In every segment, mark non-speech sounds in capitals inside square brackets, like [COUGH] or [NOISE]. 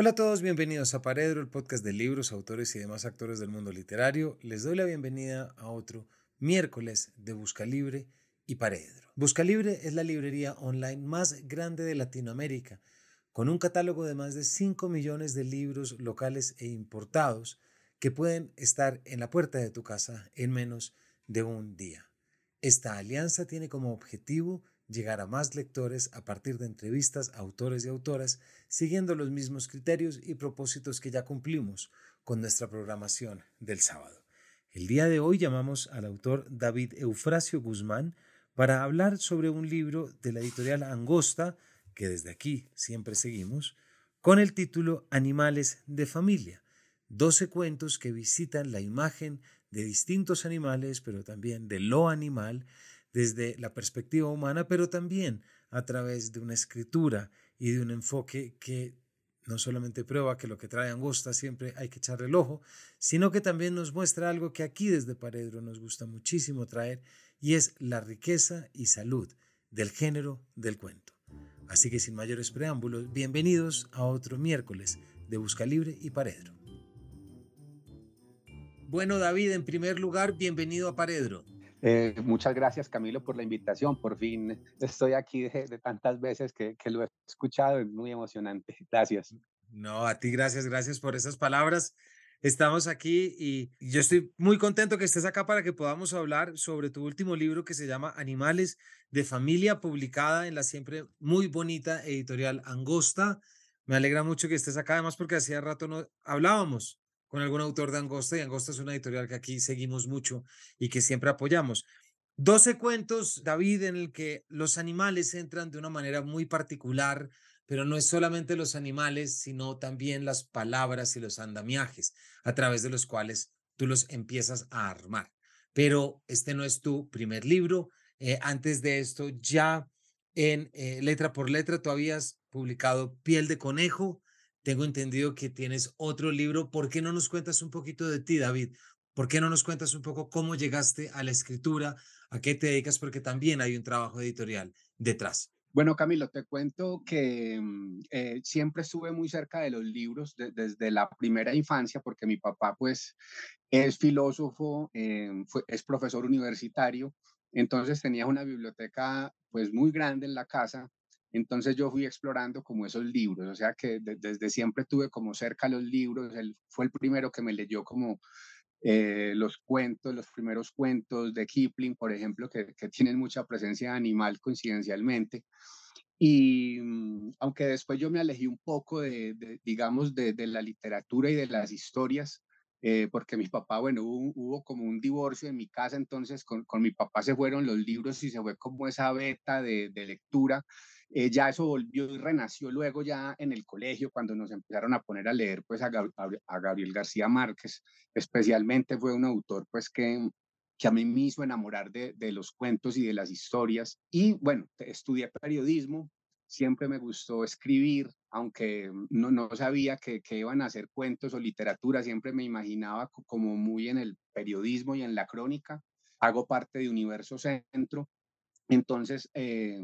Hola a todos, bienvenidos a Paredro, el podcast de libros, autores y demás actores del mundo literario. Les doy la bienvenida a otro miércoles de Busca Libre y Paredro. Busca Libre es la librería online más grande de Latinoamérica, con un catálogo de más de 5 millones de libros locales e importados que pueden estar en la puerta de tu casa en menos de un día. Esta alianza tiene como objetivo llegar a más lectores a partir de entrevistas a autores y autoras, siguiendo los mismos criterios y propósitos que ya cumplimos con nuestra programación del sábado. El día de hoy llamamos al autor David Eufrasio Guzmán para hablar sobre un libro de la editorial Angosta, que desde aquí siempre seguimos, con el título Animales de Familia, doce cuentos que visitan la imagen de distintos animales, pero también de lo animal, desde la perspectiva humana, pero también a través de una escritura y de un enfoque que no solamente prueba que lo que trae Angosta siempre hay que echarle el ojo, sino que también nos muestra algo que aquí desde Paredro nos gusta muchísimo traer y es la riqueza y salud del género del cuento. Así que sin mayores preámbulos, bienvenidos a otro miércoles de Busca Libre y Paredro. Bueno, David, en primer lugar, bienvenido a Paredro. Eh, muchas gracias Camilo por la invitación. Por fin estoy aquí de, tantas veces que, que, lo he escuchado. Es muy emocionante. [LAUGHS] Gracias. No, a ti gracias, gracias por esas palabras. Estamos aquí y yo estoy muy contento que estés acá para que podamos hablar sobre tu último libro que se llama Animales de Familia, publicada en la siempre muy bonita editorial Angosta. Me alegra mucho que estés acá, además porque hacía rato no hablábamos con algún autor de Angosta y Angosta es una editorial que aquí seguimos mucho y que siempre apoyamos. Doce cuentos, David, en el que los animales entran de una manera muy particular, pero no es solamente los animales, sino también las palabras y los andamiajes a través de los cuales tú los empiezas a armar. Pero este no es tu primer libro. Eh, antes de esto, ya en eh, letra por letra, tú habías publicado Piel de Conejo, tengo entendido que tienes otro libro. ¿Por qué no nos cuentas un poquito de ti, David? ¿Por qué no nos cuentas un poco cómo llegaste a la escritura? ¿A qué te dedicas? Porque también hay un trabajo editorial detrás. Bueno, Camilo, te cuento que mm, eh, siempre estuve muy cerca de los libros desde la primera infancia, porque mi papá, pues, es filósofo, eh, es profesor universitario, entonces tenía una biblioteca, pues, muy grande en la casa entonces yo fui explorando como esos libros, o sea que desde siempre tuve como cerca los libros, él fue el primero que me leyó como eh, los cuentos, los primeros cuentos de Kipling, por ejemplo, que, tienen mucha presencia animal coincidencialmente. Y mm, aunque después yo me alejé un poco de, digamos, de, la literatura y de las historias, eh, porque mi papá, bueno, hubo, como un divorcio en mi casa, entonces con, con, mi papá se fueron los libros y se fue como esa beta de, de lectura. Eh, ya eso volvió y renació luego ya en el colegio, cuando nos empezaron a poner a leer pues a, Gabriel García Márquez, especialmente fue un autor pues que, que a mí me hizo enamorar de, de los cuentos y de las historias. Y bueno, estudié periodismo, siempre me gustó escribir, aunque no, no sabía que, que, iban a hacer cuentos o literatura, siempre me imaginaba como muy en el periodismo y en la crónica. Hago parte de Universo Centro. Entonces, eh,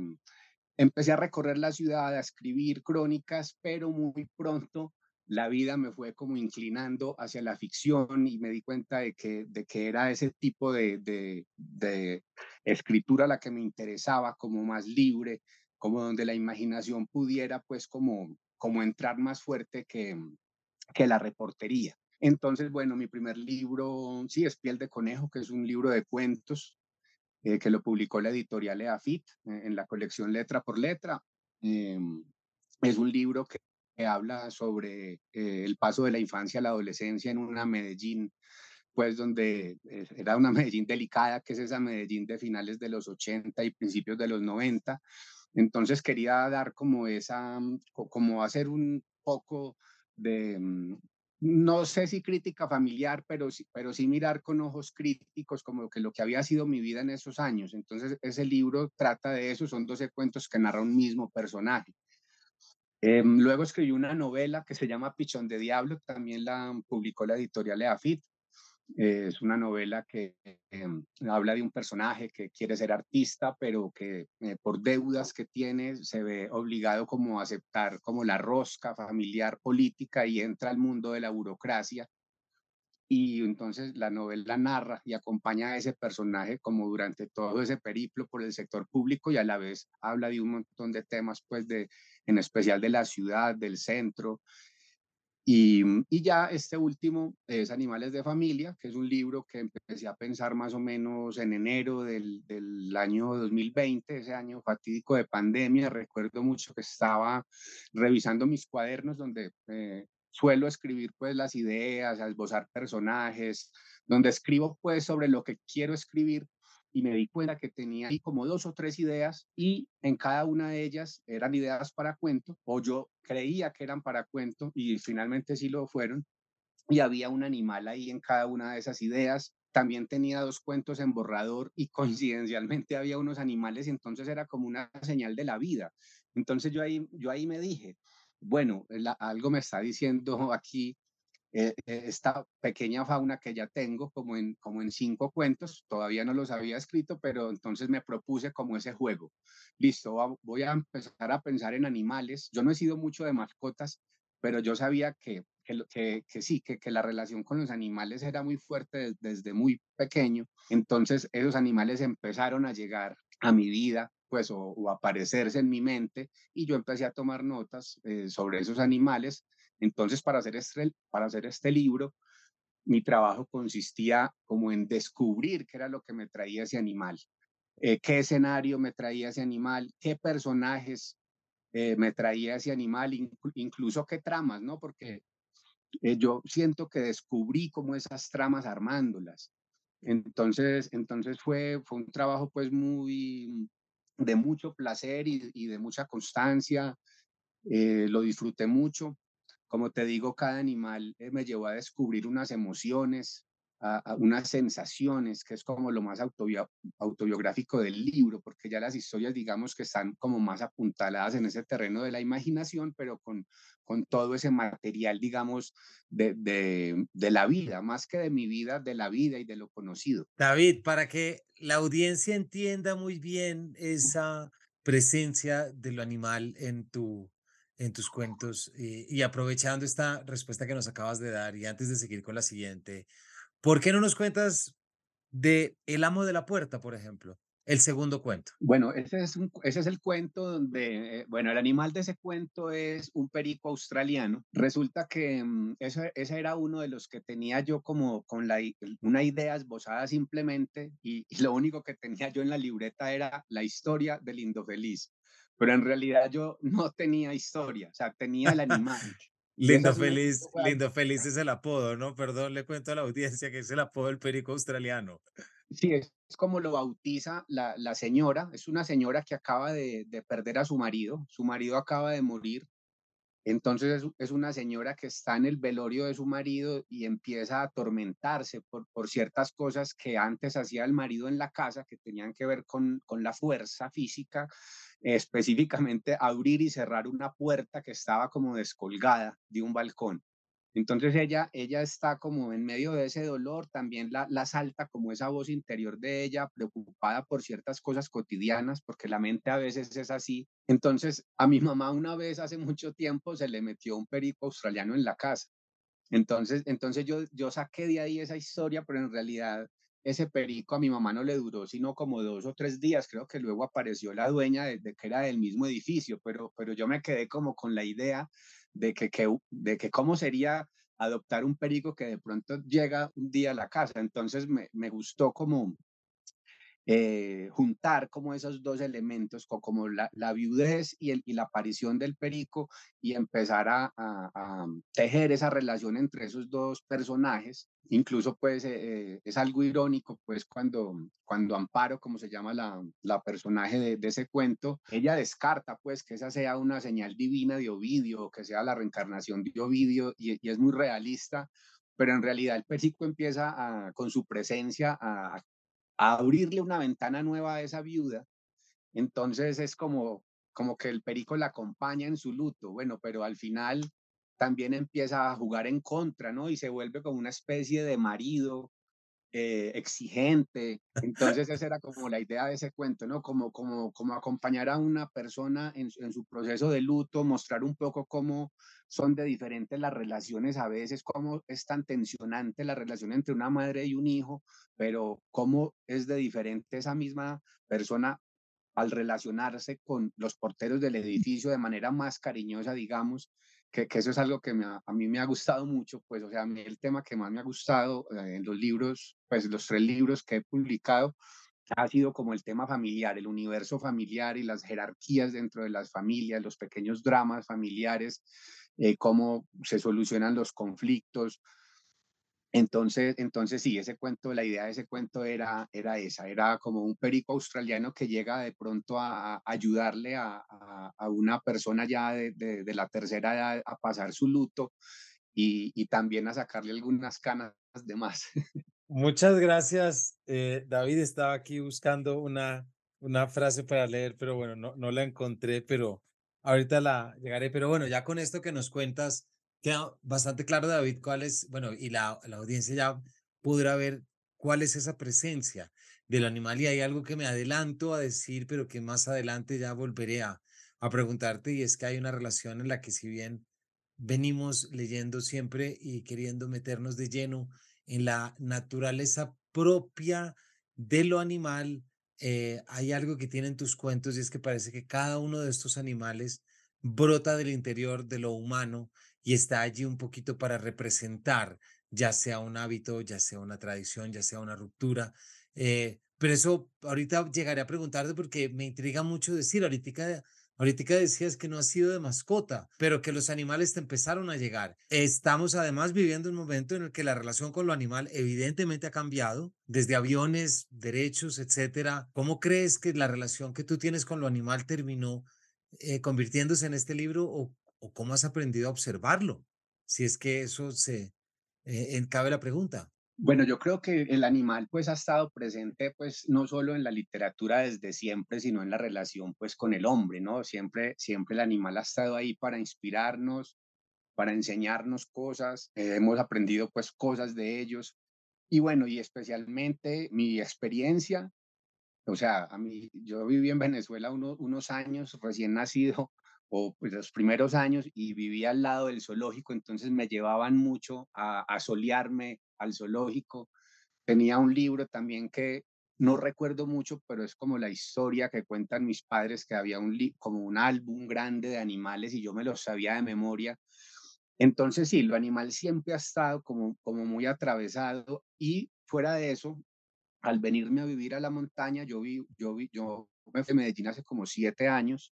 Empecé a recorrer la ciudad, a escribir crónicas, pero muy pronto la vida me fue como inclinando hacia la ficción y me di cuenta de que, de que era ese tipo de, de, escritura la que me interesaba, como más libre, como donde la imaginación pudiera pues como, como entrar más fuerte que, que la reportería. Entonces, bueno, mi primer libro, sí, es Piel de Conejo, que es un libro de cuentos eh, que lo publicó la editorial EAFIT eh, en la colección Letra por Letra. Em, es un libro que, habla sobre eh, el paso de la infancia a la adolescencia en una Medellín, pues donde era una [LAUGHS] Medellín delicada, que es esa Medellín de finales de los 80 y principios de los 90. Entonces quería dar como esa, como hacer un poco de, mm, no sé si crítica familiar, pero sí, pero sí mirar con ojos críticos como que lo que había sido mi vida en esos años. Entonces, ese libro trata de eso, son 12 cuentos que narra un mismo personaje. Em, luego escribí una novela que se llama Pichón de Diablo, también la publicó la editorial Eafit. Es una novela que em, habla de un personaje que quiere ser artista, pero que eh, por deudas que tiene se ve obligado como a aceptar como la rosca familiar política y entra al mundo de la burocracia. Y entonces la novela narra y acompaña a ese personaje como durante todo ese periplo por el sector público y a la vez habla de un montón de temas, pues de, en especial de la ciudad, del centro, y, y, ya este último es Animales de Familia, que es un libro que empecé a pensar más o menos en enero del, del, año 2020, ese año fatídico de pandemia. Recuerdo mucho que estaba revisando mis cuadernos donde eh, suelo escribir pues las ideas, esbozar personajes, donde escribo pues sobre lo que quiero escribir y me di cuenta que tenía ahí como dos o tres ideas y en cada una de ellas eran ideas para cuento o yo creía que eran para cuento y finalmente sí lo fueron y había un animal ahí en cada una de esas ideas. También tenía dos cuentos en borrador y [LAUGHS] coincidencialmente había unos animales y entonces era como una señal de la vida. Entonces yo ahí, yo ahí me dije, bueno, algo me está diciendo aquí eh, eh, esta pequeña fauna que ya tengo, como en, como en cinco cuentos, todavía no los había escrito, pero entonces me propuse como ese juego. Listo, voy a empezar a pensar en animales. Yo no he sido mucho de mascotas, pero yo sabía que, que, que, sí, que, que, la relación con los animales era muy fuerte desde, muy pequeño. Entonces esos animales empezaron a llegar a mi vida, pues, o, aparecerse en mi mente, y yo empecé a tomar notas eh, sobre esos animales entonces, para hacer este, para hacer este libro, mi trabajo consistía como en descubrir qué era lo que me traía ese animal, eh, qué escenario me traía ese animal, qué personajes eh, me traía ese animal, incluso qué tramas, ¿no? Porque eh, yo siento que descubrí como esas tramas armándolas. Entonces, entonces fue, fue un trabajo pues muy de mucho placer y, y de mucha constancia. lo disfruté mucho como te digo, cada animal eh, me llevó a descubrir unas emociones, a, unas sensaciones, que es como lo más autobiográfico del libro, porque ya las historias, digamos, que están como más apuntaladas en ese terreno de la imaginación, pero con, con todo ese material, digamos, de, de, de la vida, más que de mi vida, de la vida y de lo conocido. David, para que la audiencia entienda muy bien esa presencia de lo animal en tu en tus cuentos. Eh, y aprovechando esta respuesta que nos acabas de dar y antes de seguir con la siguiente, ¿por qué no nos cuentas de El amo de la puerta, por ejemplo? El segundo cuento. Bueno, ese es, ese es el cuento donde, eh, bueno, el animal de ese cuento es un perico australiano. Resulta que mm, ese, era uno de los que tenía yo como con la, una idea esbozada simplemente y, y, lo único que tenía yo en la libreta era la historia del Indofeliz pero en realidad yo no tenía historia, o sea, tenía el animal. [LAUGHS] lindo feliz, lindo feliz es el apodo, ¿no? Perdón, le cuento a la audiencia que es el apodo del perico australiano. Sí, es, como lo bautiza la, la, señora, es una señora que acaba de, de, perder a su marido, su marido acaba de morir, entonces es, una señora que está en el velorio de su marido y empieza a atormentarse por, por ciertas cosas que antes hacía el marido en la casa que tenían que ver con, con la fuerza física específicamente abrir y cerrar una puerta que estaba como descolgada de un balcón. Entonces ella, ella está como en medio de ese dolor, también la, la salta como esa voz interior de ella, preocupada por ciertas cosas cotidianas, porque la mente a veces es así. Entonces a mi mamá una vez hace mucho tiempo se le metió un perico australiano en la casa. Entonces, entonces yo, yo saqué de ahí esa historia, pero en realidad ese perico a mi mamá no le duró sino como dos o tres días, creo que luego apareció la dueña de, que era del mismo edificio, pero, pero yo me quedé como con la idea de que, que, de que cómo sería adoptar un perico que de pronto llega un día a la casa, entonces me, me gustó como, eh, juntar como esos dos elementos, como la, viudez y, la aparición del perico y empezar a, a, tejer esa relación entre esos dos personajes. Incluso pues eh, eh, es algo irónico pues cuando, cuando Amparo, como se llama la, la personaje de, ese cuento, ella descarta pues que esa sea una señal divina de Ovidio, que sea la reencarnación de Ovidio y, es muy realista pero en realidad el perico empieza con su presencia a abrirle una ventana nueva a esa viuda. Entonces es como, como que el perico la acompaña en su luto, bueno, pero al final también empieza a jugar en contra, ¿no? Y se vuelve como una especie de marido eh, exigente. Entonces esa era como la idea de ese cuento, ¿no? Como, como, como acompañar a una persona en, en su proceso de luto, mostrar un poco cómo son de diferentes las relaciones a veces, cómo es tan tensionante la relación entre una madre y un hijo, pero cómo es de diferente esa misma persona al relacionarse con los porteros del edificio de manera más cariñosa, digamos, que, eso es algo que a mí me ha gustado mucho, pues, o sea, a mí el tema que más me ha gustado eh, en los libros, pues los tres libros que he publicado, ha sido como el tema familiar, el universo familiar y las jerarquías dentro de las familias, los pequeños dramas familiares, eh, cómo se solucionan los conflictos, entonces, entonces sí, ese cuento, la idea de ese cuento era, era esa, era como un perico australiano que llega de pronto a, ayudarle a, una persona ya de, la tercera edad a pasar su luto y, y, también a sacarle algunas canas de más. [LAUGHS] Muchas gracias, eh, David. Estaba aquí buscando una, una frase para leer, pero bueno, no, no la encontré, pero ahorita la llegaré. Pero bueno, ya con esto que nos cuentas, queda bastante claro, David, cuál es, bueno, y la, la audiencia ya podrá ver cuál es esa presencia del animal. Y hay algo que me adelanto a decir, pero que más adelante ya volveré a, a preguntarte, y es que hay una relación en la que si bien venimos leyendo siempre y queriendo meternos de lleno en la naturaleza propia de lo animal, eh, hay algo que tienen tus cuentos y es que parece que cada uno de estos animales brota del interior de lo humano y está allí un poquito para representar, ya sea un hábito, ya sea una tradición, ya sea una ruptura. Eh, pero eso ahorita llegaré a preguntarte porque me intriga mucho decir, ahorita, ahorita decías que no has sido de mascota, pero que los animales te empezaron a llegar. Estamos además viviendo un momento en el que la relación con lo animal evidentemente ha cambiado, desde aviones, derechos, etcétera. ¿Cómo crees que la relación que tú tienes con lo animal terminó eh, convirtiéndose en este libro o cómo has aprendido a observarlo? Si es que eso se eh, cabe la pregunta. Bueno, yo creo que el animal pues ha estado presente pues no solo en la literatura desde siempre, sino en la relación pues con el hombre, ¿no? Siempre, siempre el animal ha estado ahí para inspirarnos, para enseñarnos cosas, eh, hemos aprendido pues cosas de ellos. Y bueno, y especialmente mi experiencia, o sea, a mí, yo viví en Venezuela unos años recién nacido o pues los primeros años y vivía al lado del zoológico, entonces me llevaban mucho a, a solearme al zoológico. Tenía un libro también que no recuerdo mucho, pero es como la historia que cuentan mis padres, que había un como un álbum grande de animales y yo me los sabía de memoria. Entonces sí, lo animal siempre ha estado como, como muy atravesado y fuera de eso, al venirme a vivir a la montaña, yo vi, yo vi, yo me fui a Medellín hace como siete años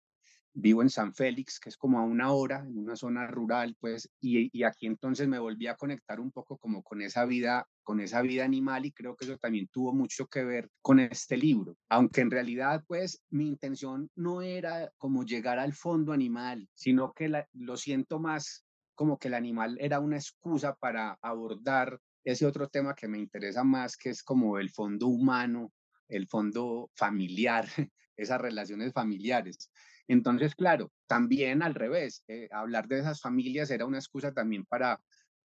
vivo en San Félix, que es como a una hora, en una zona rural, pues, y, y, aquí entonces me volví a conectar un poco como con esa vida, con esa vida animal y creo que eso también tuvo mucho que ver con este libro, aunque en realidad, pues, mi intención no era como llegar al fondo animal, sino que lo siento más como que el animal era una excusa para abordar ese otro tema que me interesa más, que es como el fondo humano, el fondo familiar, [LAUGHS] esas relaciones familiares. Entonces, claro, también al revés, eh, hablar de esas familias era una excusa también para,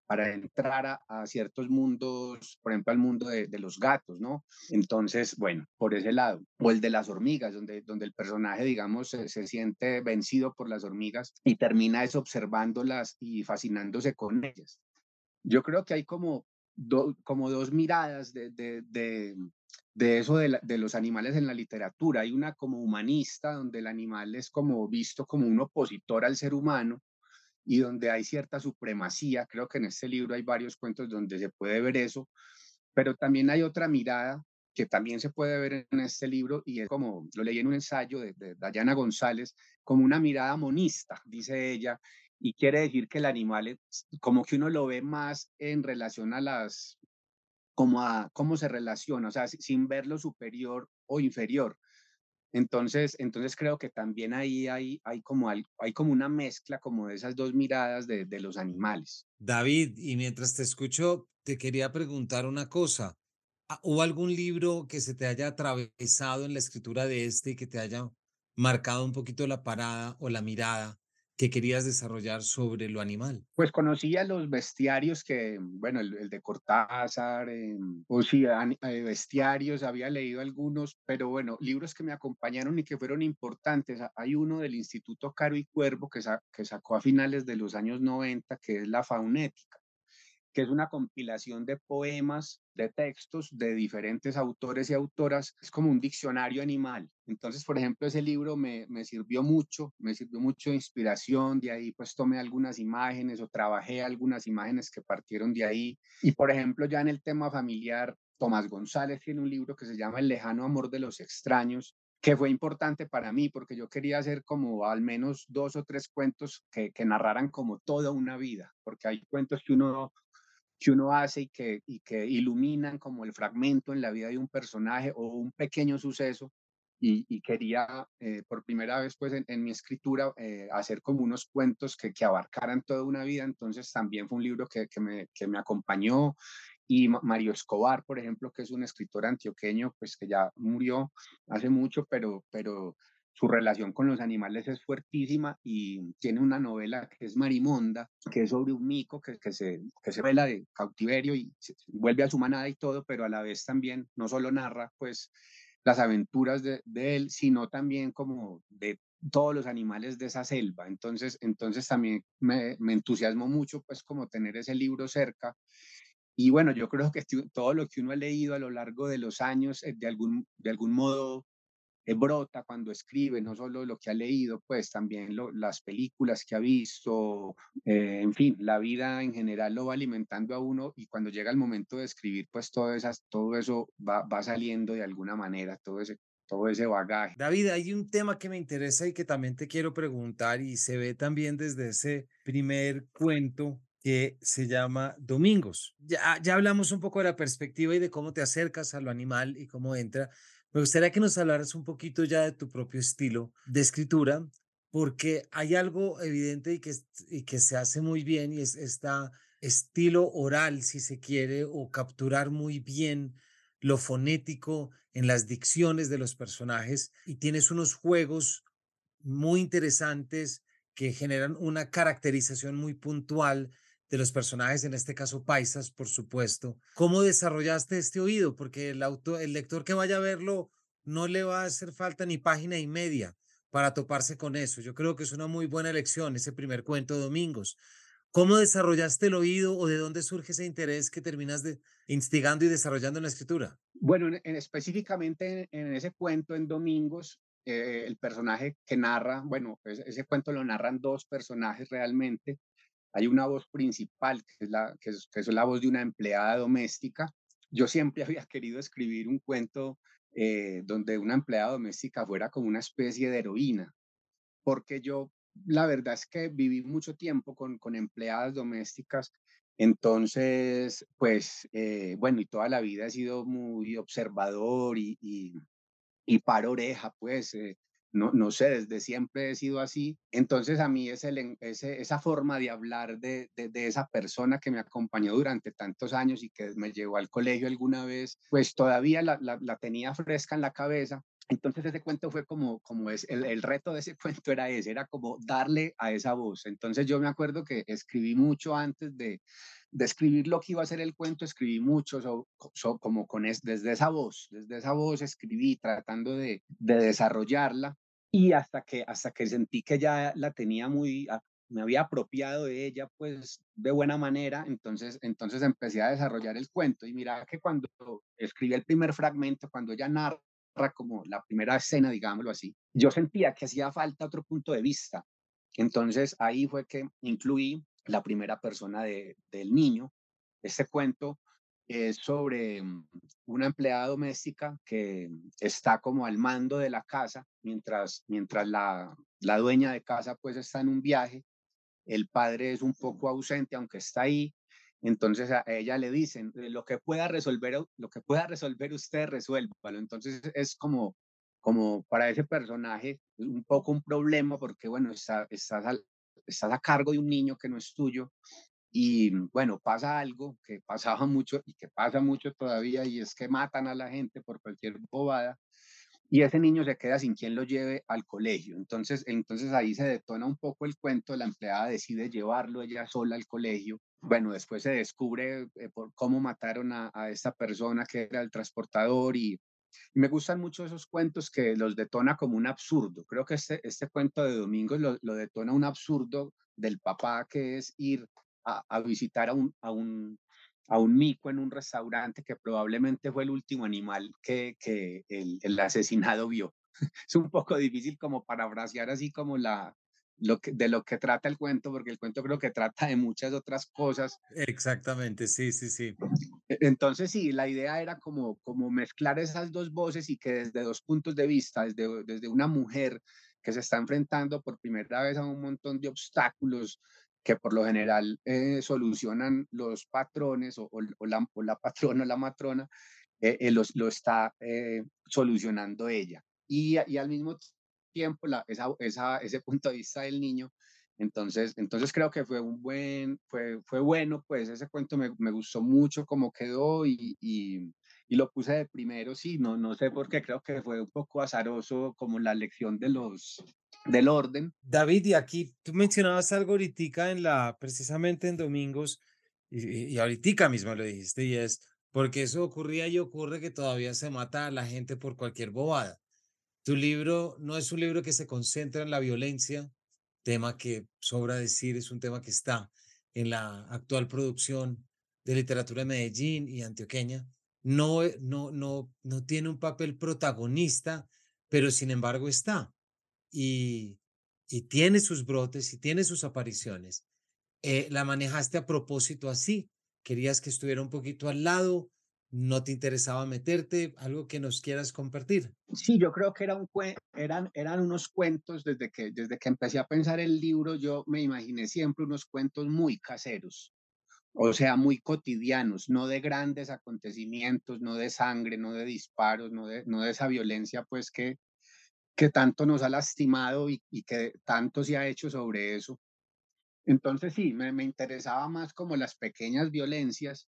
para entrar a, ciertos mundos, por ejemplo, al mundo de, los gatos, ¿no? Entonces, bueno, por ese lado, o el de las hormigas, donde, donde el personaje, digamos, se, siente vencido por las hormigas y termina es observándolas y fascinándose con ellas. Yo creo que hay como, como dos miradas de, de eso de, los animales en la literatura. Hay una como humanista, donde el animal es como visto como un opositor al ser humano y donde hay cierta supremacía. Creo que en este libro hay varios cuentos donde se puede ver eso, pero también hay otra mirada que también se puede ver en este libro y es como, lo leí en un ensayo de, de Dayana González, como una mirada monista, dice ella, y quiere decir que el animal es como que uno lo ve más en relación a las como a cómo se relaciona, o sea, sin ver lo superior o inferior. Entonces, entonces creo que también ahí hay, hay, como, hay, como una mezcla como de esas dos miradas de, de los animales. David, y mientras te escucho, te quería preguntar una cosa. Ah, ¿Hubo algún libro que se te haya atravesado en la escritura de este y que te haya marcado un poquito la parada o la mirada que querías desarrollar sobre lo animal? Pues conocía los bestiarios que, bueno, el, de Cortázar, eh, o sí, eh, bestiarios, había leído algunos, pero bueno, libros que me acompañaron y que fueron importantes. Hay uno del Instituto Caro y Cuervo que, que sacó a finales de los años 90, que es La Faunética que es una compilación de poemas, de textos de diferentes autores y autoras. Es como un diccionario animal. Entonces, por ejemplo, ese libro me, me sirvió mucho, me sirvió mucho de inspiración. De ahí, pues tomé algunas imágenes o trabajé algunas imágenes que partieron de ahí. Y, por ejemplo, ya en el tema familiar, Tomás González tiene un libro que se llama El lejano amor de los extraños, que fue importante para mí porque yo quería hacer como al menos dos o tres cuentos que, que narraran como toda una vida, porque hay cuentos que uno que uno hace y que, y que iluminan como el fragmento en la vida de un personaje o un pequeño suceso. Y, quería eh, por primera vez pues en, mi escritura eh, hacer como unos cuentos que, que, abarcaran toda una vida. Entonces también fue un libro que, que, me, que me acompañó y Mario Escobar, por ejemplo, que es un escritor antioqueño, pues que ya murió hace mucho, pero, pero su relación con los animales es fuertísima y tiene una novela que es Marimonda, que es sobre un mico que, que se, que se vela de cautiverio y vuelve a su manada y todo, pero a la vez también no solo narra pues las aventuras de, él, sino también como de todos los animales de esa selva. Entonces, entonces también me, me entusiasmó mucho pues como tener ese libro cerca. Y bueno, yo creo que todo lo que uno ha leído a lo largo de los años, eh, de algún, de algún modo eh, brota cuando escribe, no solo lo que ha leído, pues también las películas que ha visto, eh, en fin, la vida en general lo va alimentando a uno y cuando llega el momento de escribir, pues todo, esas, todo eso va, va saliendo de alguna manera, todo ese, todo ese bagaje. David, hay un tema que me interesa y que también te quiero preguntar y se ve también desde ese primer cuento que se llama Domingos. Ya, ya hablamos un poco de la perspectiva y de cómo te acercas a lo animal y cómo entra, me gustaría que nos hablaras un poquito ya de tu propio estilo de escritura, porque hay algo evidente y que, y que se hace muy bien y es este estilo oral, si se quiere, o capturar muy bien lo fonético en las dicciones de los personajes y tienes unos juegos muy interesantes que generan una caracterización muy puntual de los personajes, en este caso paisas, por supuesto. ¿Cómo desarrollaste este oído? Porque el, auto, el lector que vaya a verlo no le va a hacer falta ni página y media para toparse con eso. Yo creo que es una muy buena elección ese primer cuento de Domingos. ¿Cómo desarrollaste el oído o de dónde surge ese interés que terminas de, instigando y desarrollando en la escritura? Bueno, en, específicamente en, ese cuento en Domingos, eh, el personaje que narra, bueno, ese cuento lo narran dos personajes realmente hay una voz principal, que es, la, que es, la voz de una empleada doméstica. Yo siempre [LAUGHS] había querido escribir un cuento eh, donde una empleada doméstica fuera como una especie de heroína, porque yo la verdad es que viví mucho tiempo con, con empleadas domésticas, entonces, pues, eh, bueno, y toda la vida he sido muy observador y, y, paro oreja, pues, eh, no, no sé, desde siempre he sido así. Entonces a mí esa forma de hablar de, de, esa persona que me acompañó durante tantos años y que me llevó al colegio alguna vez, pues todavía la, la, tenía fresca en la cabeza. Entonces ese cuento fue como, como es, el, el, reto de ese [LAUGHS] cuento era ese, era como darle a esa voz. Entonces yo me acuerdo que escribí mucho antes de, de escribir lo que iba a ser el cuento, escribí mucho como con desde esa voz, desde esa voz escribí tratando de, de, desarrollarla y hasta que, hasta que sentí que ya la tenía muy, me había apropiado de ella pues de buena manera, entonces, entonces empecé a desarrollar el cuento y mira que cuando escribí el primer fragmento, cuando ella narra como la primera escena, digámoslo así, yo sentía que hacía falta otro punto de vista. Entonces ahí fue que incluí la primera persona de, del niño. Este cuento es sobre una empleada doméstica que está como al mando de la casa mientras, mientras la, la dueña de casa pues está en un viaje. El padre es un poco ausente, aunque está ahí. Entonces a ella le dicen, lo que pueda resolver, lo que pueda resolver usted, resuélvalo. Entonces es como, como para ese personaje un poco un problema porque, bueno, está, estás estás a cargo de un niño que no es tuyo y bueno, pasa algo que [LAUGHS] pasaba mucho y que pasa mucho todavía y es que matan a la gente por cualquier bobada. y ese niño se queda sin quien lo lleve al colegio. Entonces, entonces ahí se detona un poco el cuento, la empleada decide llevarlo ella sola al colegio. Bueno, después se descubre eh, cómo mataron a, a, esta persona que era el transportador y, me gustan mucho esos cuentos que los detona como un absurdo. Creo que este, este cuento de Domingos lo, lo detona un absurdo del papá que es ir a, a visitar a un, a un, a un mico en un restaurante que probablemente fue el último animal que, que el, el, asesinado vio. [LAUGHS] es un poco difícil como parafrasear así como la, lo que, de lo que trata el cuento, porque el cuento creo que trata de muchas otras cosas. Exactamente, sí, sí, sí. E, entonces sí, la idea era como, como mezclar esas dos voces y que desde dos puntos de vista, desde, desde una mujer que se está enfrentando por primera vez a un montón de obstáculos, que por lo general eh, solucionan los patrones o, o, la, o, la, patrona o la matrona, eh, eh, los, lo está eh, solucionando ella. Y, y, al mismo tiempo la, esa, esa, ese [LAUGHS] punto de vista del niño. Entonces, entonces creo que fue un buen, fue, fue bueno, pues ese cuento me, me gustó mucho como quedó y, y, y, lo puse de primero, sí, no, no sé por qué, creo que fue un poco azaroso como la elección de los, del orden. David, y aquí tú mencionabas algo ahorita en la, precisamente en Domingos, y, y ahorita mismo lo dijiste, y es, porque eso ocurría y ocurre que todavía se mata a la gente por cualquier bobada. Tu libro no es un libro que se concentra en la violencia, tema que sobra decir es un tema que está en la actual producción de literatura de Medellín y antioqueña. No, no, no, no tiene un papel protagonista, pero sin embargo está y, y tiene sus brotes y tiene sus apariciones. Eh, la manejaste a propósito así. Querías que estuviera un poquito al lado, no te interesaba meterte, algo que nos quieras compartir. Sí, yo creo que era un eran, eran unos cuentos, desde que, desde que empecé a pensar el libro, yo me imaginé siempre unos cuentos muy caseros, o sea, muy cotidianos, no de grandes acontecimientos, no de sangre, no de disparos, no de, no de esa violencia pues que, que tanto nos ha lastimado y, que tanto se ha hecho sobre eso. Entonces sí, me, me interesaba más como las pequeñas violencias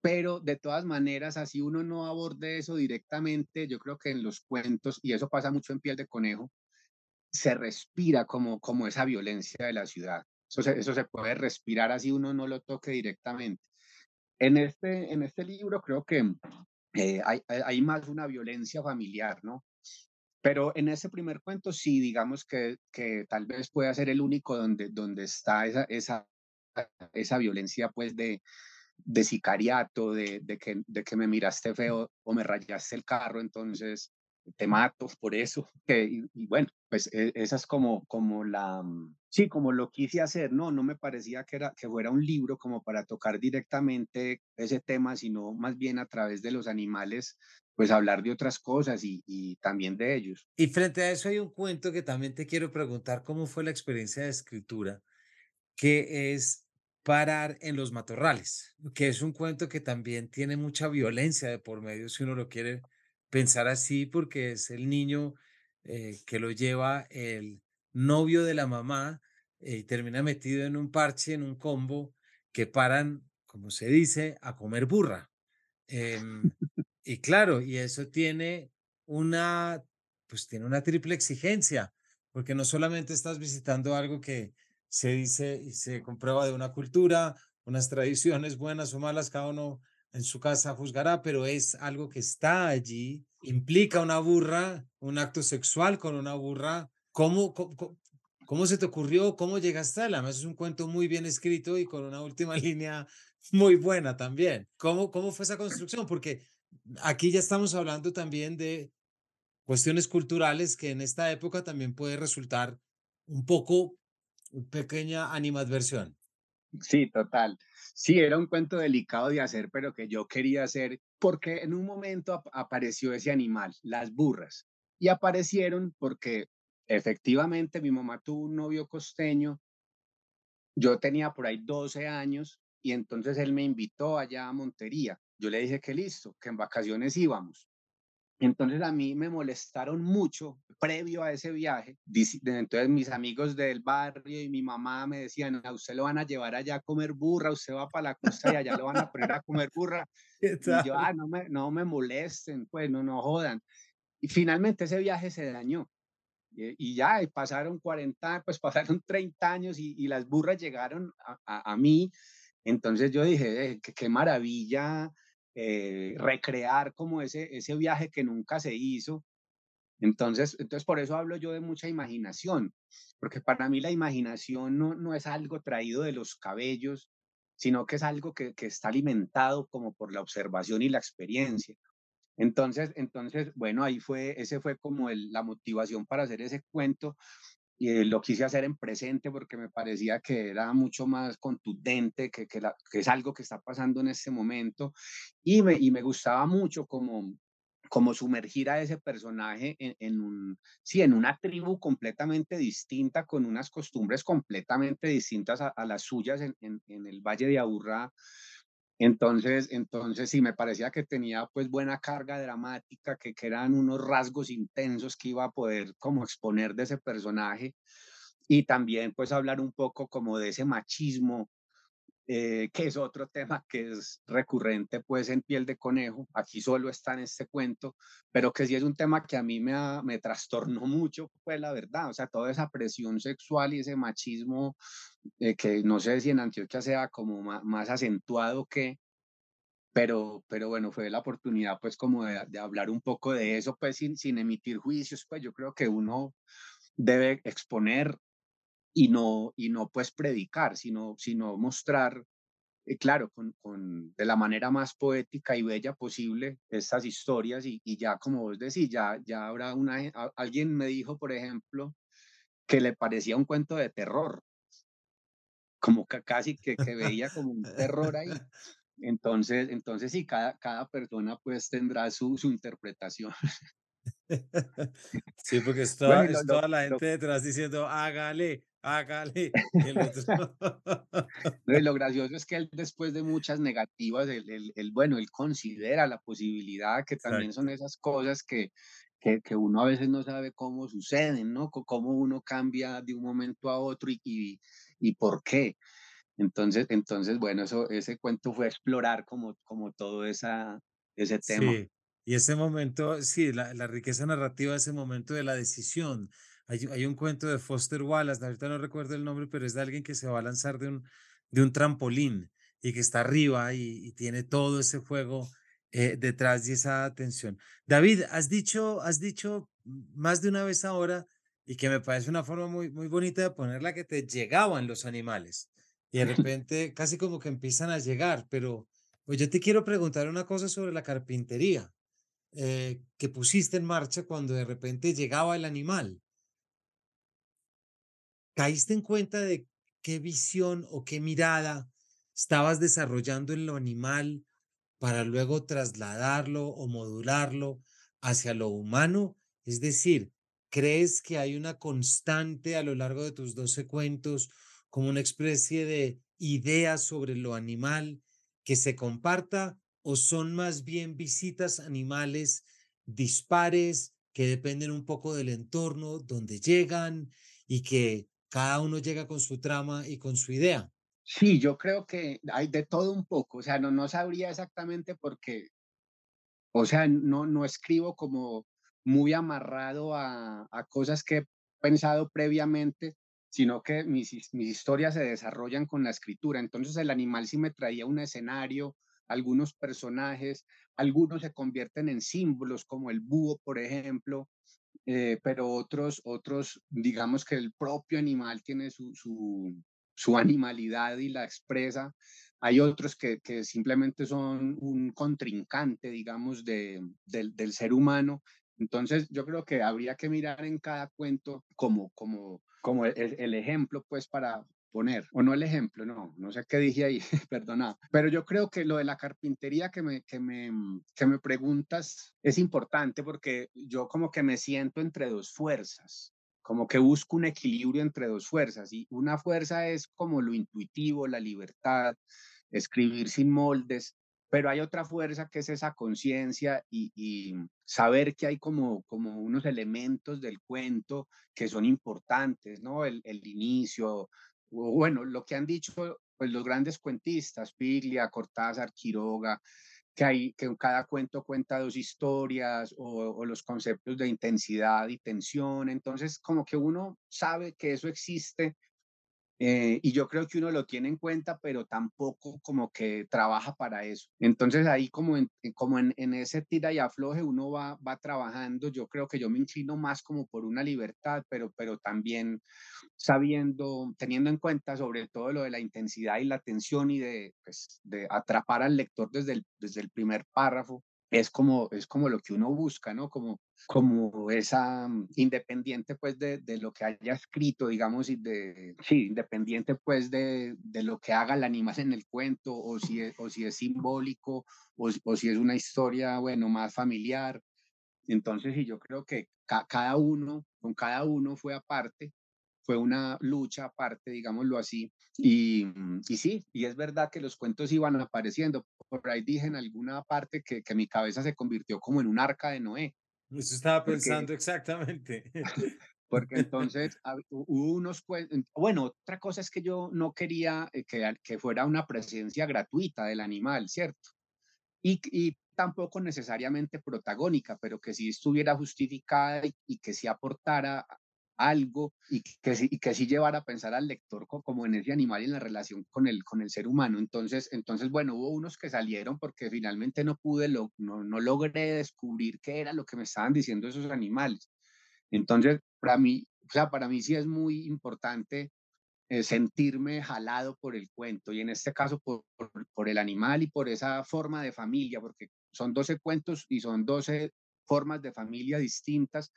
pero de todas maneras, así uno no aborde eso directamente, yo creo que en los cuentos, y eso pasa mucho en Piel de Conejo, se respira como, como esa violencia de la ciudad. Eso se, eso se puede respirar así uno no lo toque directamente. En este, en este libro creo que eh, hay, hay más una violencia familiar, ¿no? Pero en ese primer cuento sí, digamos que, que tal vez pueda ser el único donde, donde está esa, esa, esa violencia pues de, de sicariato, de, de, que, de que me miraste feo o me rayaste el carro, entonces te mato por eso. [LAUGHS] Que, y, bueno, pues e, esa es como, como la, mm, sí, como lo quise hacer, no, no me parecía que, era, que fuera un libro como para tocar directamente ese tema, sino más bien a través de los animales, pues hablar de otras cosas y, y también de ellos. Y frente a eso hay un cuento que también te quiero preguntar, ¿cómo fue la experiencia de escritura? Que es parar en los matorrales, que es un cuento que también tiene mucha violencia de por medio, si uno lo quiere pensar así, porque es el niño eh, que lo lleva el novio de la mamá eh, y termina metido en un parche, en un combo, que paran, como se dice, a comer burra. Eh, [LAUGHS] y claro, y eso tiene una, pues tiene una triple exigencia, porque no solamente estás visitando algo que se dice y se comprueba de una cultura, unas tradiciones buenas o malas, cada uno en su casa juzgará, pero es algo que está allí, implica una burra, un acto sexual con una burra. ¿Cómo, cómo, cómo se te ocurrió? ¿Cómo llegaste a él? Además es un cuento muy bien escrito y con una última [LAUGHS] línea muy buena también. ¿Cómo, cómo fue esa construcción? Porque aquí ya estamos hablando también de cuestiones culturales que en esta época también puede resultar un poco pequeña animadversión. Sí, total. Sí, era un cuento delicado de hacer, pero que yo quería hacer porque en un momento ap apareció ese animal, las burras, y aparecieron porque efectivamente mi mamá tuvo un novio costeño, yo tenía por ahí 12 años y entonces él me invitó allá a Montería. Yo le dije que listo, que en vacaciones íbamos. Entonces a mí me molestaron mucho previo a ese viaje. Entonces mis amigos del barrio y mi mamá me decían, a usted lo van a llevar allá a comer burra, usted va para la costa y allá lo van a poner a comer burra. [LAUGHS] Y yo, ah, no me, no me molesten, pues no, no jodan. Y finalmente ese viaje se dañó. Y, ya pasaron 40, pues [LAUGHS] pasaron 30 años y, las burras llegaron a, mí. Entonces yo dije, eh, qué maravilla eh, recrear como ese, ese viaje que nunca se hizo. Entonces, entonces, por eso hablo yo de mucha imaginación, porque para mí la imaginación no, no es algo traído de los cabellos, sino que es algo que, que está alimentado como por la observación y la experiencia. Entonces, entonces, bueno, ahí fue, ese fue como el, la motivación para hacer ese cuento y eh, lo quise hacer en presente porque me parecía que era mucho más contundente, que, que, es algo que está pasando en este momento y me, y me gustaba mucho como, como sumergir a ese personaje en, en, un, sí, en una tribu completamente distinta, con unas costumbres completamente distintas a, las suyas en, en, en, el Valle de Aburrá, entonces, entonces sí, me parecía que tenía pues buena carga dramática, que, que eran unos rasgos intensos que iba a poder como exponer de ese personaje. Y también pues hablar un poco como de ese machismo eh, que es otro tema que es recurrente pues en Piel de Conejo, aquí solo está en este cuento, pero que sí es un tema que a mí me, me trastornó [LAUGHS] mucho, pues la verdad, o sea, toda esa presión sexual y ese machismo eh, que no sé si en Antioquia sea como más, acentuado que, pero, pero bueno, fue la oportunidad pues como de, de hablar un poco de eso, pues sin, sin emitir juicios, pues yo creo que uno debe exponer y no, y no pues predicar, sino, sino mostrar, eh, claro, con, con, de la manera más poética y bella posible estas historias y, y ya como vos decís, ya, ya habrá una, alguien me dijo, por ejemplo, que le parecía un cuento de terror, como que casi que, que veía como un terror ahí. Entonces, entonces sí, cada, cada persona pues tendrá su, su interpretación. [LAUGHS] Sí, porque [LAUGHS] es toda, es toda la gente detrás diciendo, hágale, hágale. [LAUGHS] Y el otro... lo gracioso es que él después de muchas negativas, el, el, bueno, él considera la posibilidad que también son esas cosas que, que, que, uno a veces no sabe cómo suceden, ¿no? Cómo uno cambia de un momento a otro y, y, y por qué. Entonces, entonces, bueno, eso, ese cuento fue explorar como, como todo esa, ese tema. Sí, y ese momento, sí, la, la riqueza narrativa ese momento de la decisión. Hay, hay, un cuento de Foster Wallace, ahorita no recuerdo el nombre, pero es de alguien que se va a lanzar de un, de un trampolín y que está arriba y, y tiene todo ese juego eh, detrás de esa tensión. David, has dicho, has dicho más de una vez ahora y que me parece una forma muy, muy bonita de ponerla que te llegaban los animales y de [LAUGHS] repente casi como que empiezan a llegar, pero pues yo te quiero preguntar una cosa sobre la carpintería. Eh, que pusiste en marcha cuando de repente llegaba el animal. ¿Caíste en cuenta de qué visión o qué mirada estabas desarrollando en lo animal para luego trasladarlo o modularlo hacia lo humano? Es decir, ¿crees que hay una constante a lo largo de tus 12 cuentos como una especie de idea sobre lo animal que se comparta o son más bien visitas animales dispares que dependen un poco del entorno donde llegan y que cada uno llega con su trama y con su idea? Sí, yo creo que hay de todo un poco, o sea, no, no sabría exactamente por qué, o sea, no, no escribo como muy amarrado a, a cosas que he pensado previamente, sino que mis, mis historias se desarrollan con la escritura. Entonces el animal sí me traía un escenario, algunos personajes, algunos se convierten en símbolos, como el búho, por ejemplo, eh, pero otros, otros, digamos que el propio animal tiene su, su, animalidad y la expresa. Hay otros que, que simplemente son un contrincante, digamos, de, del, del ser humano. Entonces, yo creo que habría que mirar en cada cuento como, como, como el ejemplo, pues, para, poner, o no el ejemplo, no, no sé qué dije ahí, [LAUGHS] perdona, pero yo creo que lo de la carpintería que me, que me, que me preguntas es importante porque yo como que me siento entre dos fuerzas, como que busco un equilibrio entre dos fuerzas y una fuerza es como lo intuitivo, la libertad, escribir sin moldes, pero hay otra fuerza que es esa conciencia y, y, saber que hay como, como unos elementos del cuento que son importantes, ¿no? El, el inicio, bueno, lo que han dicho pues, los grandes cuentistas, Piglia, Cortázar, Quiroga, que, hay, que cada cuento cuenta dos historias o, o, los conceptos de intensidad y tensión. Entonces, como que uno sabe que eso existe eh, y yo creo que uno lo tiene en cuenta, pero tampoco como que trabaja para eso. Entonces ahí como en, como en, en ese tira y afloje uno va, va trabajando. Yo creo que yo me inclino más como por una libertad, pero, pero también sabiendo, teniendo en cuenta sobre todo lo de la intensidad y la tensión y de, pues, de atrapar al lector desde el, desde el primer párrafo es como, es como lo que uno busca, ¿no? Como, como esa mm, independiente pues de, de, lo que haya escrito, digamos, y de, sí, independiente pues de, de, lo que haga el animal en el cuento, o si es, o si es simbólico, o, o si es una historia, bueno, más familiar. Entonces, sí, yo creo que ca cada uno, con cada uno fue aparte, fue una lucha aparte, digámoslo así. Y, mm, y, sí, y es verdad que los cuentos iban apareciendo. Por ahí dije en alguna parte que, que mi cabeza se convirtió como en un arca de Noé. Eso estaba pensando porque, [LAUGHS] exactamente. Porque entonces hubo unos bueno, otra cosa es que yo no quería eh, que, que fuera una presencia gratuita del animal, ¿cierto? Y, y, tampoco necesariamente protagónica, pero que sí estuviera justificada y, y que sí aportara algo y que, y que sí llevara a pensar al lector como en ese animal y en la relación con el, con el ser humano. Entonces, entonces, bueno, hubo unos que salieron porque finalmente no pude, lo, no, no logré descubrir qué era lo que me estaban diciendo esos animales. Entonces, para mí, o sea, para mí sí es muy importante eh, sentirme jalado por el cuento y en este caso por, por, por, el animal y por esa forma de familia, porque son 12 cuentos y son 12 formas de familia distintas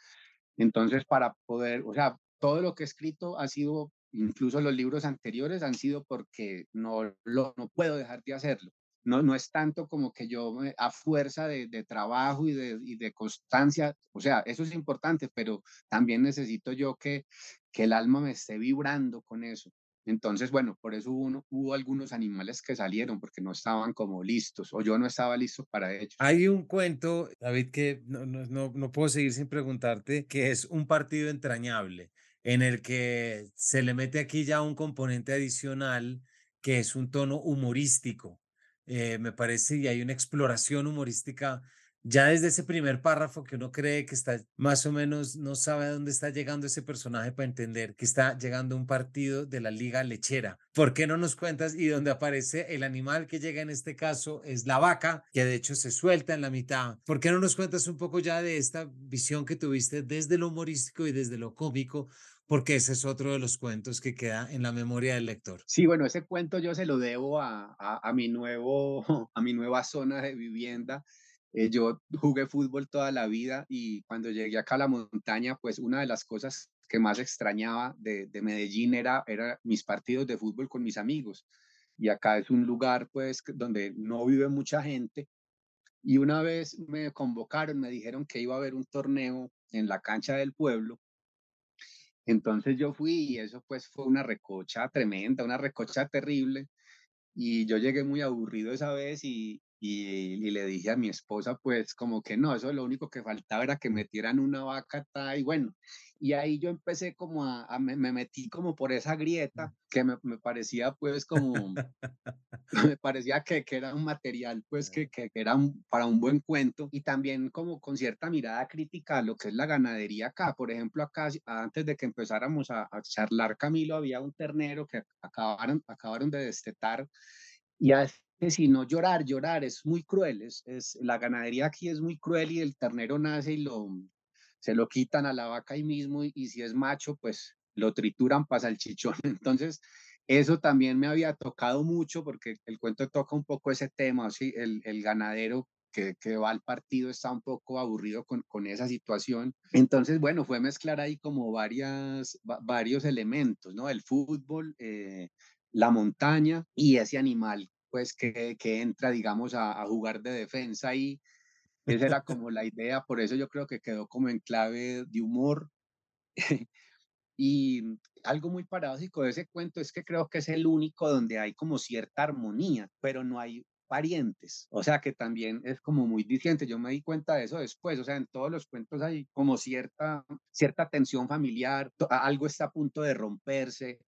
entonces, para poder, o sea, todo lo que he escrito ha sido, incluso los libros anteriores han sido porque no, lo, no puedo dejar de hacerlo. No, no es tanto como que yo a fuerza de, de trabajo y de, y de, constancia, o sea, eso es importante, pero también necesito yo que, que el alma me esté vibrando con eso. Entonces, bueno, por eso hubo, hubo, algunos animales que salieron porque no estaban como listos o yo no estaba listo para ellos. Hay un cuento, David, que no, no, no puedo seguir sin preguntarte, que es un partido entrañable en el que se le mete aquí ya un componente adicional que es un tono humorístico. Eh, me parece, y hay una exploración humorística ya desde ese primer párrafo que uno cree que está más o menos, no sabe a dónde está llegando ese personaje para entender que está llegando un partido de la liga lechera. ¿Por qué no nos cuentas? Y donde aparece el animal que llega en este caso es la vaca, que de hecho se suelta en la mitad. ¿Por qué no nos cuentas un poco ya de esta visión que tuviste desde lo humorístico y desde lo cómico? porque ese es otro de los cuentos que queda en la memoria del lector. Sí, bueno, ese cuento yo se lo debo a, a, a mi, nuevo, [LAUGHS] a mi nueva zona de vivienda eh, yo jugué fútbol toda la vida y cuando llegué acá a la montaña, pues una de las cosas que más extrañaba de, de Medellín era, era mis partidos de fútbol con mis amigos. Y acá es un lugar pues donde no vive mucha gente. Y una vez me convocaron, me dijeron que iba a haber un torneo en la cancha del pueblo. Entonces yo fui y eso pues fue una recocha tremenda, una recocha terrible. Y yo llegué muy aburrido esa vez y, y, le dije a mi esposa, pues como que no, eso lo único que faltaba era que metieran una vaca y bueno, y ahí yo empecé como a, me, metí como por esa grieta que me, me parecía pues como, [LAUGHS] [LAUGHS] me parecía que, que, era un material pues que, que, era para un buen cuento y también como con cierta mirada crítica a lo que es la ganadería acá. Por ejemplo, acá antes de que empezáramos a, a charlar Camilo, había un ternero que acabaron, acabaron de destetar y que si no llorar, llorar es muy cruel, es, es, la ganadería aquí es muy cruel y el ternero nace y lo, se lo quitan a la vaca ahí mismo y, si es macho, pues lo trituran para el chichón. [LAUGHS] Entonces, eso también me había tocado mucho porque el cuento toca un poco ese tema, ¿sí? el, el ganadero que, que, va al partido está un poco aburrido con, con esa situación. Entonces, bueno, fue mezclar ahí como varias, varios elementos, ¿no? El fútbol, eh, la montaña y ese animal pues que, que entra, digamos, a, a, jugar de defensa y esa era [LAUGHS] como la idea, por eso yo creo que quedó como en clave de humor. [LAUGHS] y algo muy paradójico de ese cuento es que creo que es el único donde hay como cierta armonía, pero no hay parientes, o sea que también es como muy diferente, yo me di cuenta de eso después, o sea, en todos los cuentos hay como cierta, cierta tensión familiar, algo está a punto de romperse,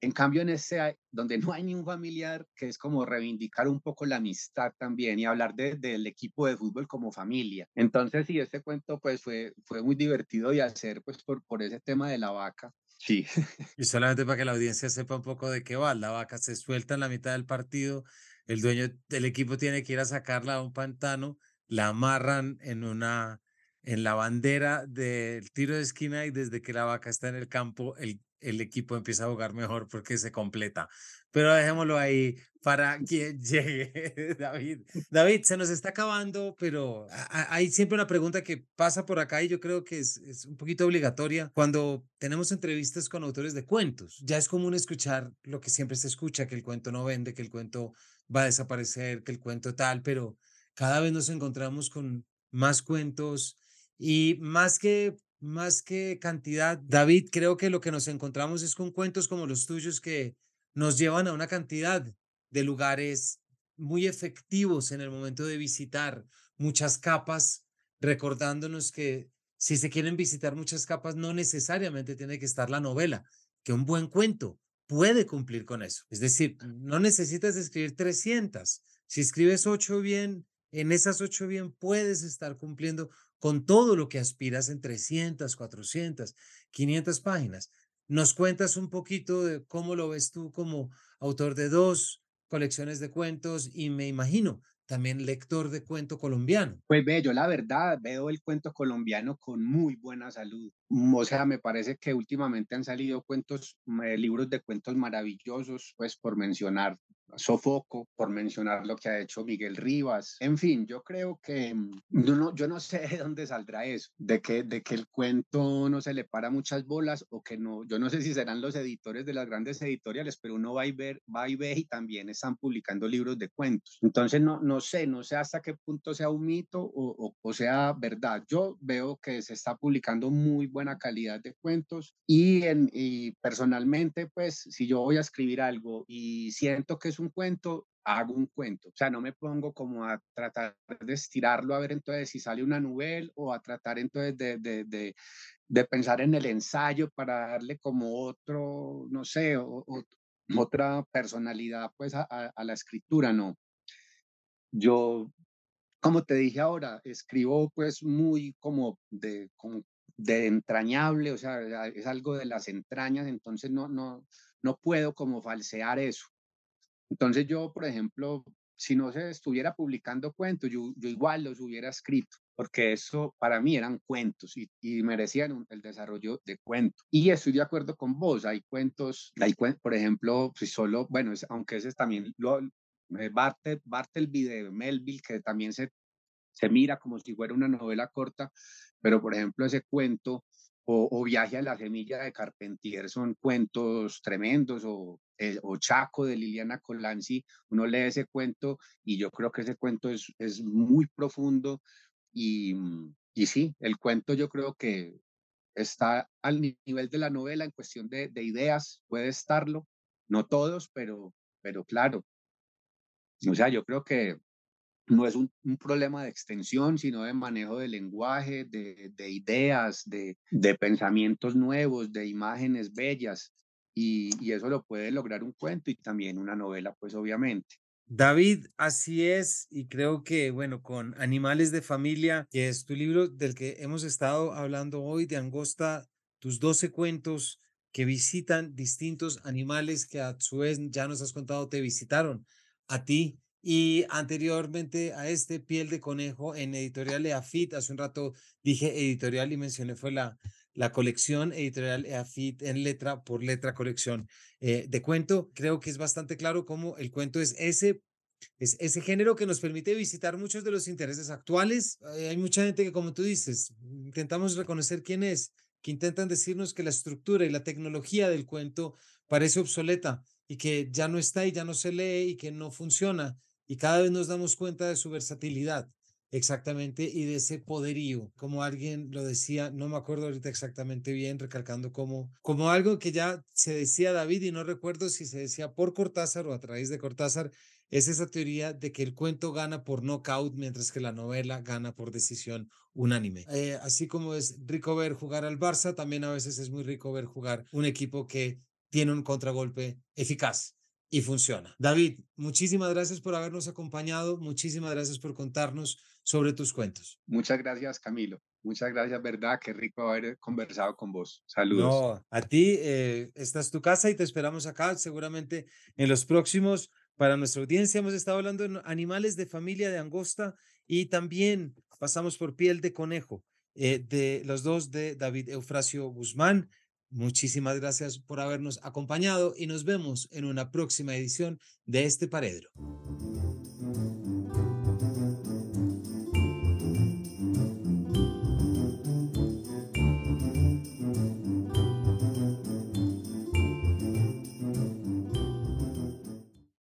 En cambio, en este, donde no hay ni un familiar, que es como reivindicar un poco la amistad también y hablar de, del equipo de fútbol como familia. Entonces, sí, este cuento pues fue, fue muy divertido de hacer pues por, por ese tema de la vaca. Sí. [LAUGHS] Y solamente para que la audiencia sepa un poco de qué va, la vaca se suelta en la mitad del partido, el dueño del equipo tiene que ir a sacarla a un pantano, la amarran en una en la bandera del tiro de esquina y desde que la vaca está en el campo, el el equipo empieza a jugar mejor porque se completa. Pero dejémoslo ahí para que [LAUGHS] llegue David. David, se nos está acabando, pero hay siempre una pregunta que pasa por acá y yo creo que es, es un poquito obligatoria cuando tenemos entrevistas con autores de cuentos. Ya es común escuchar lo que siempre se escucha, que el cuento no vende, que el cuento va a desaparecer, que el cuento tal, pero cada vez nos encontramos con más cuentos y más que más que cantidad, David, creo que lo que nos encontramos es con cuentos como los tuyos que nos llevan a una cantidad de lugares muy efectivos en el momento de visitar muchas capas, recordándonos que si se quieren visitar muchas capas, no necesariamente tiene que estar la novela, que un buen cuento puede cumplir con eso. Es decir, no necesitas escribir 300. Si escribes ocho bien, en esas ocho bien puedes estar cumpliendo con todo lo que aspiras en 300, 400, 500 páginas. Nos cuentas un poquito de cómo lo ves tú como autor de dos colecciones de cuentos y me imagino también lector de cuento colombiano. Pues ve, yo la verdad veo el cuento colombiano con muy buena salud. Mm, o sea, me parece que últimamente han salido cuentos, eh, libros de cuentos maravillosos, pues por mencionar Sofoco, por mencionar lo que ha hecho Miguel Rivas. En fin, yo creo que mm, no, yo no [LAUGHS] sé de dónde saldrá eso, de que, de que el cuento no se le para muchas bolas o que no, yo no sé si serán los editores de las grandes editoriales, pero uno va y, ver, va y ve y también están publicando libros de cuentos. Entonces, no, no sé, no sé hasta qué punto sea un mito o, o, sea verdad. Yo veo que se está publicando muy buena calidad de cuentos y, en, y personalmente, pues, si yo voy a escribir algo y siento que es un cuento, hago un cuento. O sea, no me pongo como a tratar de estirarlo a ver entonces si sale una novela o a tratar entonces de, de, de, de, pensar en el ensayo para darle como otro, no sé, o, otra personalidad pues a, a, la escritura, no. Yo, como te dije ahora, escribo pues muy como de, como de entrañable, o sea, es algo de las entrañas, entonces no, no, no puedo como falsear eso. Entonces yo, por ejemplo, si no se estuviera publicando cuentos, yo, yo igual los hubiera escrito, porque eso para mí eran cuentos y, y merecían el desarrollo de cuentos. Y estoy de acuerdo con vos, hay cuentos, hay por ejemplo, si solo, bueno, aunque ese es también lo, Bartel, Bartleby de Melville, que también se, se mira como si fuera una novela corta, pero por ejemplo ese cuento o, Viaje a la Semilla de Carpentier son cuentos tremendos, o, o Chaco de Liliana Colanzi, uno lee ese cuento y yo creo que ese cuento es, es muy profundo y, y sí, el cuento yo creo que está al nivel de la novela en cuestión de, de ideas, puede estarlo, no todos, pero, pero claro. O sea, yo creo que no es un, problema de extensión, sino de manejo de lenguaje, de, ideas, de, pensamientos nuevos, de imágenes bellas. Y, y, eso lo puede lograr un cuento y también una novela, pues obviamente. David, así es, y creo que, bueno, con Animales de Familia, que es tu libro del que hemos estado hablando hoy, de Angosta, tus 12 cuentos que visitan distintos animales que a su vez ya nos has contado te visitaron a ti y anteriormente a este, Piel de Conejo en editorial EAFIT, hace un rato dije editorial y mencioné fue la, la colección editorial EAFIT en letra por letra colección eh, de cuento. Creo que es bastante claro cómo el cuento es ese, es ese género que nos permite visitar muchos de los intereses actuales. Hay mucha gente que, como tú dices, intentamos reconocer quién es, que intentan decirnos que la estructura y la tecnología del cuento parece obsoleta y que ya no está y ya no se lee y que no funciona y cada vez nos damos cuenta de su versatilidad, exactamente, y de ese poderío, como alguien lo decía, no me acuerdo ahorita exactamente bien, recalcando como, como algo que ya se decía David y no recuerdo si se decía por Cortázar o a través de Cortázar, es esa teoría de que el cuento gana por knockout mientras que la novela gana por decisión unánime. Eh, así como es rico ver jugar al Barça, también a veces es muy rico ver jugar un equipo que tiene un contragolpe eficaz y funciona. David, muchísimas gracias por habernos acompañado, muchísimas gracias por contarnos sobre tus cuentos. Muchas gracias, Camilo. Muchas gracias, verdad, qué rico haber conversado con vos. Saludos. No, a ti, eh, esta es tu casa y te esperamos acá, seguramente en los próximos. Para nuestra audiencia hemos estado hablando de animales de familia de angosta y también pasamos por piel de conejo, eh, de los dos de David Eufrasio Guzmán. Muchísimas gracias por habernos acompañado y nos vemos en una próxima edición de este Paredro.